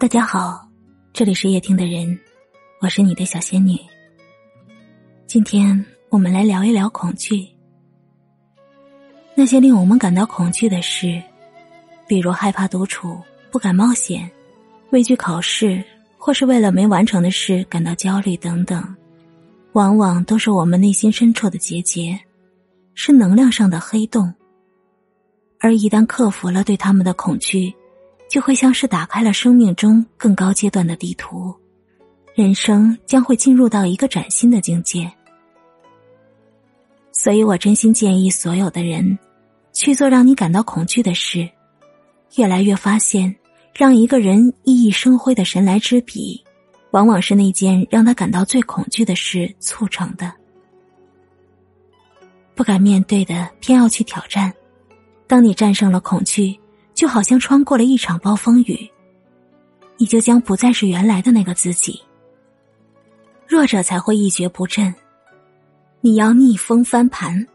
大家好，这里是夜听的人，我是你的小仙女。今天我们来聊一聊恐惧。那些令我们感到恐惧的事，比如害怕独处、不敢冒险、畏惧考试，或是为了没完成的事感到焦虑等等，往往都是我们内心深处的结节，是能量上的黑洞。而一旦克服了对他们的恐惧，就会像是打开了生命中更高阶段的地图，人生将会进入到一个崭新的境界。所以我真心建议所有的人去做让你感到恐惧的事。越来越发现，让一个人熠熠生辉的神来之笔，往往是那件让他感到最恐惧的事促成的。不敢面对的，偏要去挑战。当你战胜了恐惧，就好像穿过了一场暴风雨，你就将不再是原来的那个自己。弱者才会一蹶不振。你要逆风翻盘，